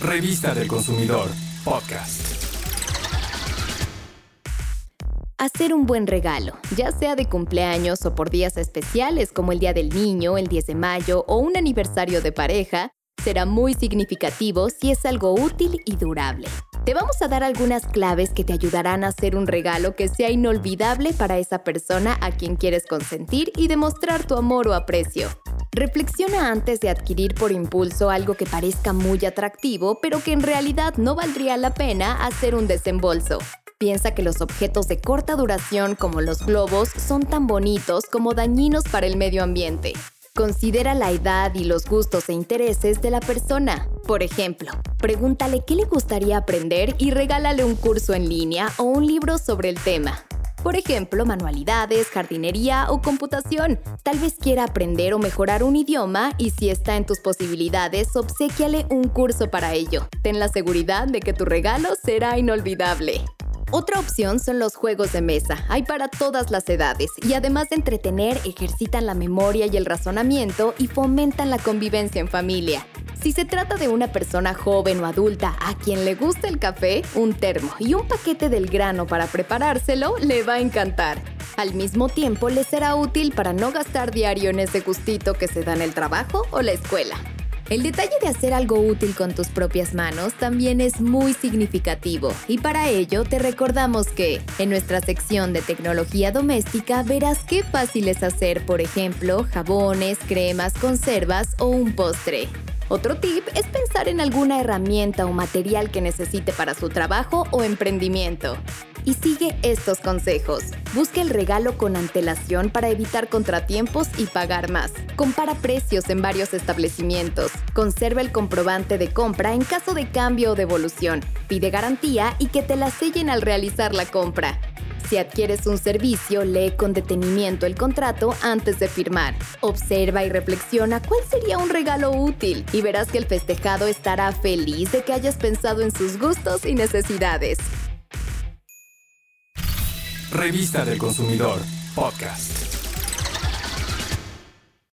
Revista del Consumidor, podcast. Hacer un buen regalo, ya sea de cumpleaños o por días especiales como el Día del Niño, el 10 de mayo o un aniversario de pareja, será muy significativo si es algo útil y durable. Te vamos a dar algunas claves que te ayudarán a hacer un regalo que sea inolvidable para esa persona a quien quieres consentir y demostrar tu amor o aprecio. Reflexiona antes de adquirir por impulso algo que parezca muy atractivo, pero que en realidad no valdría la pena hacer un desembolso. Piensa que los objetos de corta duración como los globos son tan bonitos como dañinos para el medio ambiente. Considera la edad y los gustos e intereses de la persona. Por ejemplo, pregúntale qué le gustaría aprender y regálale un curso en línea o un libro sobre el tema. Por ejemplo, manualidades, jardinería o computación. Tal vez quiera aprender o mejorar un idioma y si está en tus posibilidades, obsequiale un curso para ello. Ten la seguridad de que tu regalo será inolvidable. Otra opción son los juegos de mesa. Hay para todas las edades y además de entretener, ejercitan la memoria y el razonamiento y fomentan la convivencia en familia. Si se trata de una persona joven o adulta a quien le gusta el café, un termo y un paquete del grano para preparárselo le va a encantar. Al mismo tiempo, le será útil para no gastar diario en ese gustito que se da en el trabajo o la escuela. El detalle de hacer algo útil con tus propias manos también es muy significativo y para ello te recordamos que en nuestra sección de tecnología doméstica verás qué fácil es hacer, por ejemplo, jabones, cremas, conservas o un postre. Otro tip es pensar en alguna herramienta o material que necesite para su trabajo o emprendimiento. Y sigue estos consejos. Busca el regalo con antelación para evitar contratiempos y pagar más. Compara precios en varios establecimientos. Conserva el comprobante de compra en caso de cambio o devolución. Pide garantía y que te la sellen al realizar la compra. Si adquieres un servicio, lee con detenimiento el contrato antes de firmar. Observa y reflexiona cuál sería un regalo útil y verás que el festejado estará feliz de que hayas pensado en sus gustos y necesidades. Revista del Consumidor, podcast.